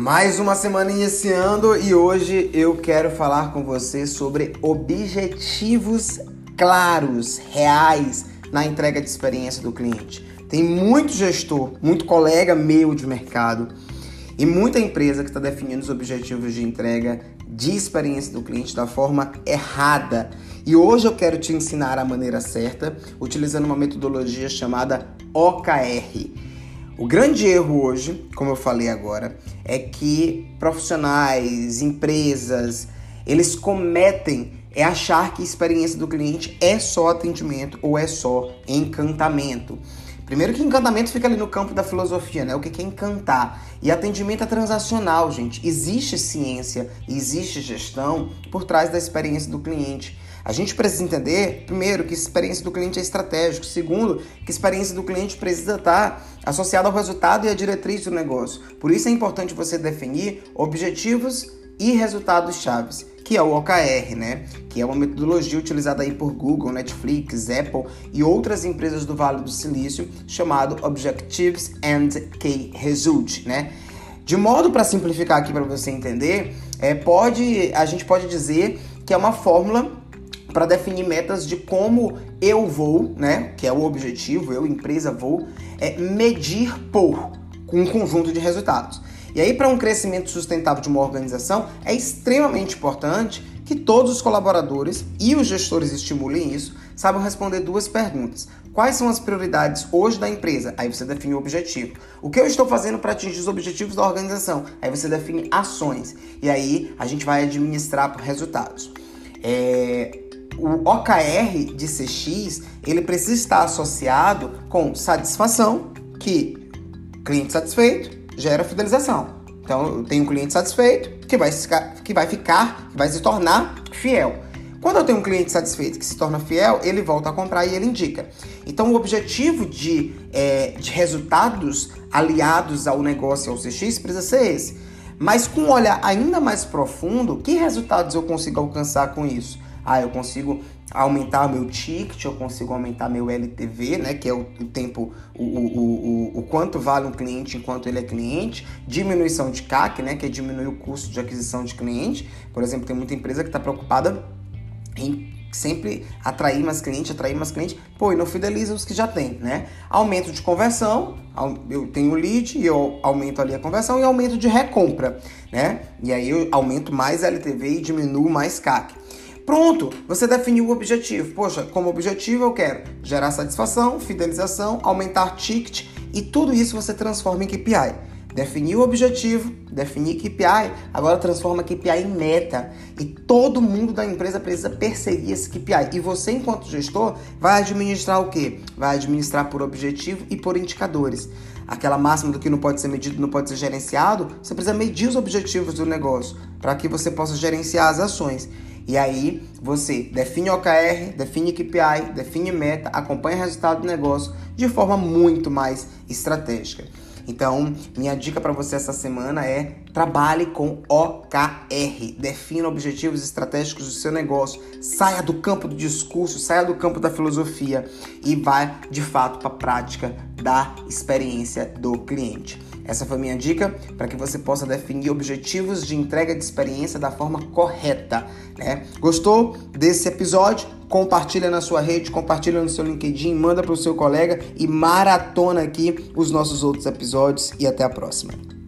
Mais uma semana iniciando e hoje eu quero falar com você sobre objetivos claros, reais na entrega de experiência do cliente. Tem muito gestor, muito colega meu de mercado e muita empresa que está definindo os objetivos de entrega de experiência do cliente da forma errada. E hoje eu quero te ensinar a maneira certa, utilizando uma metodologia chamada OKR. O grande erro hoje, como eu falei agora, é que profissionais, empresas, eles cometem é achar que a experiência do cliente é só atendimento ou é só encantamento. Primeiro que encantamento fica ali no campo da filosofia, né? O que é encantar? E atendimento é transacional, gente. Existe ciência, existe gestão por trás da experiência do cliente. A gente precisa entender, primeiro, que a experiência do cliente é estratégico. Segundo, que a experiência do cliente precisa estar associada ao resultado e à diretriz do negócio. Por isso é importante você definir objetivos e resultados chaves, que é o OKR, né? Que é uma metodologia utilizada aí por Google, Netflix, Apple e outras empresas do Vale do Silício, chamado Objectives and Key Result, né? De modo para simplificar aqui para você entender, é, pode, a gente pode dizer que é uma fórmula para definir metas de como eu vou, né, que é o objetivo, eu empresa vou é medir por um conjunto de resultados. E aí para um crescimento sustentável de uma organização é extremamente importante que todos os colaboradores e os gestores estimulem isso, saibam responder duas perguntas. Quais são as prioridades hoje da empresa? Aí você define o objetivo. O que eu estou fazendo para atingir os objetivos da organização? Aí você define ações. E aí a gente vai administrar por resultados. É, o OKR de CX, ele precisa estar associado com satisfação, que cliente satisfeito gera fidelização. Então, eu tenho um cliente satisfeito que vai, ficar, que vai ficar, que vai se tornar fiel. Quando eu tenho um cliente satisfeito que se torna fiel, ele volta a comprar e ele indica. Então, o objetivo de, é, de resultados aliados ao negócio ao CX precisa ser esse. Mas com um olhar ainda mais profundo, que resultados eu consigo alcançar com isso? Ah, eu consigo aumentar meu ticket, eu consigo aumentar meu LTV, né, que é o, o tempo, o, o, o, o, quanto vale um cliente enquanto ele é cliente, diminuição de CAC, né, que é diminuir o custo de aquisição de cliente. Por exemplo, tem muita empresa que está preocupada em sempre atrair mais cliente, atrair mais cliente, pô, e não fideliza os que já tem, né? Aumento de conversão, eu tenho lead e eu aumento ali a conversão e aumento de recompra, né? E aí eu aumento mais LTV e diminuo mais CAC. Pronto, você definiu o objetivo. Poxa, como objetivo eu quero gerar satisfação, fidelização, aumentar ticket e tudo isso você transforma em KPI. Definiu o objetivo, definir KPI, agora transforma KPI em meta. E todo mundo da empresa precisa perseguir esse KPI. E você, enquanto gestor, vai administrar o quê? Vai administrar por objetivo e por indicadores. Aquela máxima do que não pode ser medido, não pode ser gerenciado, você precisa medir os objetivos do negócio para que você possa gerenciar as ações. E aí você define OKR, define KPI, define meta, acompanha o resultado do negócio de forma muito mais estratégica. Então, minha dica para você essa semana é trabalhe com OKR. Defina objetivos estratégicos do seu negócio. Saia do campo do discurso, saia do campo da filosofia e vá de fato para a prática da experiência do cliente. Essa foi minha dica para que você possa definir objetivos de entrega de experiência da forma correta. Né? Gostou desse episódio? Compartilha na sua rede, compartilha no seu LinkedIn, manda para o seu colega e maratona aqui os nossos outros episódios e até a próxima.